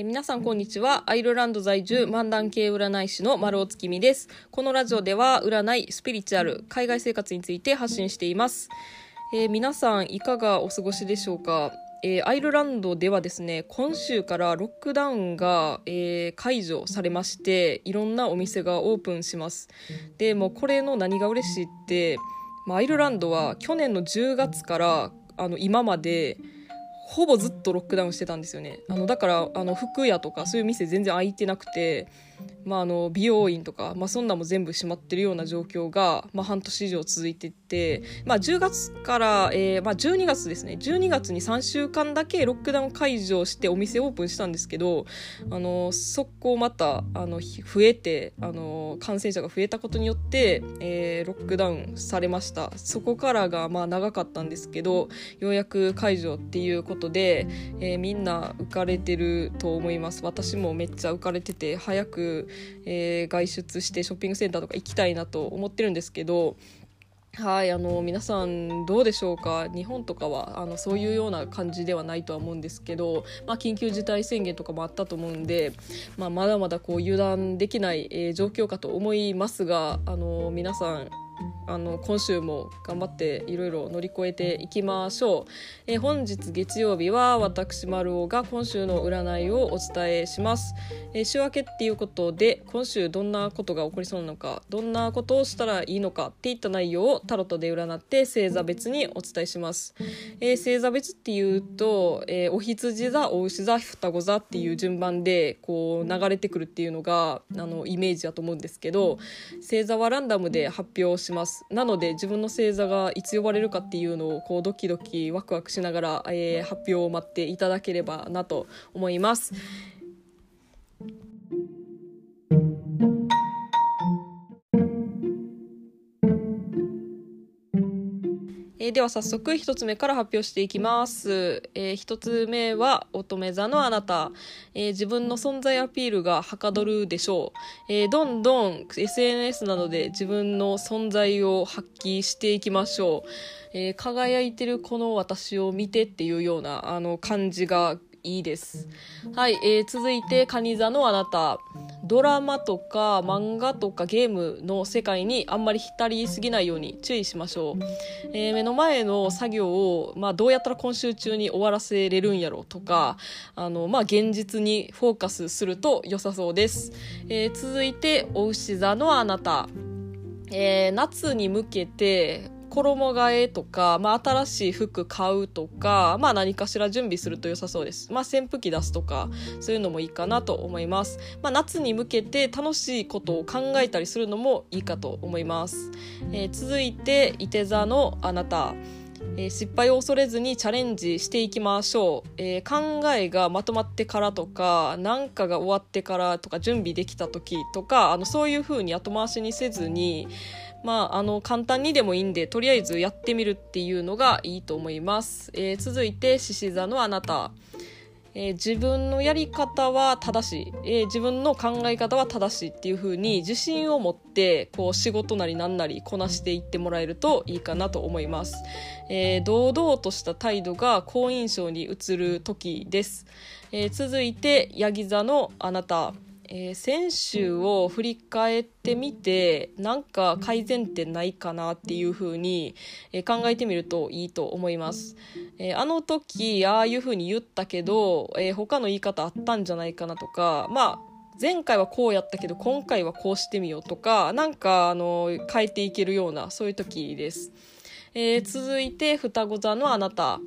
えー、皆さんこんにちは。アイルランド在住漫談系占い師の丸尾月見です。このラジオでは占い、スピリチュアル、海外生活について発信しています。えー、皆さんいかがお過ごしでしょうか？えー、アイルランドではですね今週からロックダウンが、えー、解除されましていろんなお店がオープンしますでもこれの何が嬉しいって、まあ、アイルランドは去年の10月からあの今までほぼずっとロックダウンしてたんですよね。あのだからあの服屋とかそういう店全然開いてなくてまあ、あの美容院とか、まあ、そんなも全部閉まってるような状況が、まあ、半年以上続いていて、まあ、10月から、えーまあ、12月ですね。12月に3週間だけロックダウン解除してお店オープンしたんですけどあの速攻またあの増えてあの感染者が増えたことによって、えー、ロックダウンされました。そこからがまあ長かったんですけどようやく解除っていうことで、えー、みんな浮かれてると思います。私もめっちゃ浮かれてて早くえー、外出してショッピングセンターとか行きたいなと思ってるんですけどはいあの皆さんどうでしょうか？日本とかはあのそういうような感じではないとは思うんですけど、まあ、緊急事態宣言とかもあったと思うんで、まあ、まだまだこう油断できない、えー、状況かと思いますがあの皆さんあの今週も頑張っていろいろ乗り越えていきましょう、えー、本日月曜日は私丸尾が今週の占いをお伝えします、えー、週明けっていうことで今週どんなことが起こりそうなのかどんなことをしたらいいのかっていった内容をタロットで占って星座別にお伝えします、えー、星座別っていうと、えー、お羊座お牛座双子座っていう順番でこう流れてくるっていうのがあのイメージだと思うんですけど星座はランダムで発表しますなので自分の星座がいつ呼ばれるかっていうのをこうドキドキワクワクしながら、えー、発表を待っていただければなと思います。えー、では早速1つ目から発表していきます、えー、1つ目は乙女座のあなた、えー、自分の存在アピールがはかどるでしょう、え、どんどん SNS などで自分の存在を発揮していきましょう、え、輝いてるこの私を見てっていうようなあの感じがいいです。はい、えー、続いて、カニ座のあなた。ドラマとか漫画とかゲームの世界にあんまり浸りすぎないように注意しましょう。えー、目の前の作業を、まあ、どうやったら今週中に終わらせれるんやろとか、あの、まあ、現実にフォーカスすると良さそうです。えー、続いて、お牛座のあなた。えー、夏に向けて衣替えとか、まあ、新しい服買うとか、まあ、何かしら準備すると良さそうです。まあ、扇風機出すとか、そういうのもいいかなと思います。まあ、夏に向けて楽しいことを考えたりするのもいいかと思います。えー、続いて、いて座のあなた。えー、失敗を恐れずにチャレンジしていきましょう、えー、考えがまとまってからとか何かが終わってからとか準備できた時とかあのそういうふうに後回しにせずにまあ、あの簡単にでもいいんでとりあえずやってみるっていうのがいいと思います、えー、続いて獅子座のあなた、えー、自分のやり方は正しい、えー、自分の考え方は正しいっていう風に自信を持ってこう仕事なりなんなりこなしていってもらえるといいかなと思います、えー、堂々とした態度が好印象に映る時です、えー、続いてヤギ座のあなた。えー、先週を振り返ってみてなんか改善点ないかなっていうふうに、えー、考えてみるといいと思います、えー、あの時ああいうふうに言ったけど、え他の言い方あったんじゃないかなとかまあ前回はこうやったけど今回はこうしてみようとかなんかあの変えていけるようなそういう時です、え続いて双子座のあなた。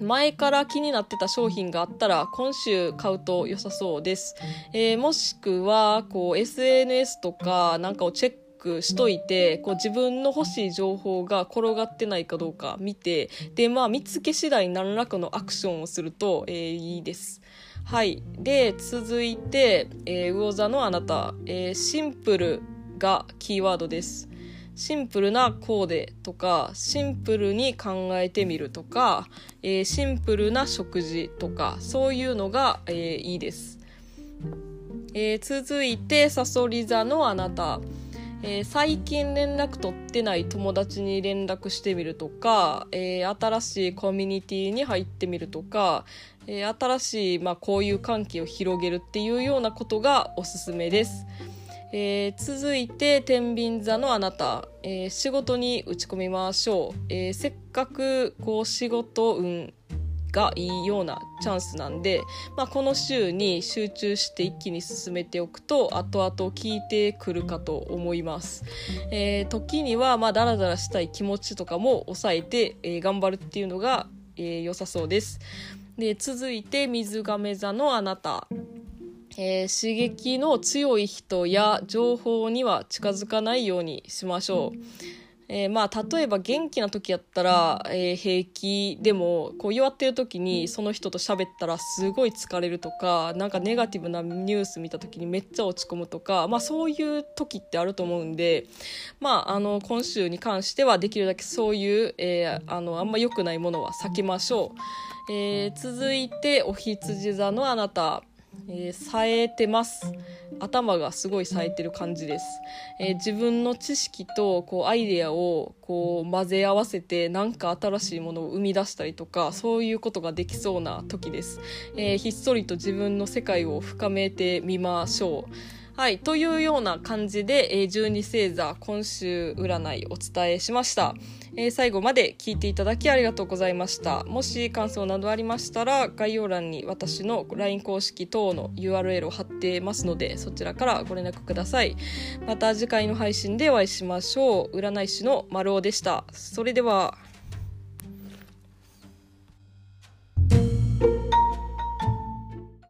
前から気になってた商品があったら今週買うと良さそうです。えー、もしくは、こう SNS とかなんかをチェックしといて、こう自分の欲しい情報が転がってないかどうか見て、で、まあ見つけ次第何らかのアクションをすると、えー、いいです。はい。で、続いて、えー、魚座のあなた、えー、シンプルがキーワードです。シンプルなコーデとかシンプルに考えてみるとか、えー、シンプルな食事とかそういうのが、えー、いいです、えー、続いてさそり座のあなた、えー、最近連絡取ってない友達に連絡してみるとか、えー、新しいコミュニティに入ってみるとか、えー、新しい、まあ、交友関係を広げるっていうようなことがおすすめです。えー、続いて天秤座のあなた、えー、仕事に打ち込みましょう、えー、せっかくこう仕事運がいいようなチャンスなんで、まあ、この週に集中して一気に進めておくと後々効いてくるかと思います、えー、時にはまあダラダラしたい気持ちとかも抑えて、え、頑張るっていうのが、え、良さそうです。で続いて水亀座のあなた。えー、刺激の強い人や情報には近づかないようにしましょう。えー、まあ例えば元気な時やったら、えー、平気でもこう弱ってる時にその人と喋ったらすごい疲れるとかなんかネガティブなニュース見た時にめっちゃ落ち込むとか、まあ、そういう時ってあると思うんで、まあ、あの今週に関してはできるだけそういう、えー、あのあんま良くないものは避けましょう。えー、続いてお羊座のあなたえー、冴えてます。頭がすごい冴えてる感じです、えー、自分の知識とこうアイデアをこう混ぜ合わせて何か新しいものを生み出したりとかそういうことができそうな時です、えー、ひっそりと自分の世界を深めてみましょう。はい。というような感じで、えー、12星座今週占いお伝えしました。えー、最後まで聞いていただきありがとうございました。もし感想などありましたら、概要欄に私の LINE 公式等の URL を貼ってますので、そちらからご連絡ください。また次回の配信でお会いしましょう。占い師の丸尾でした。それでは。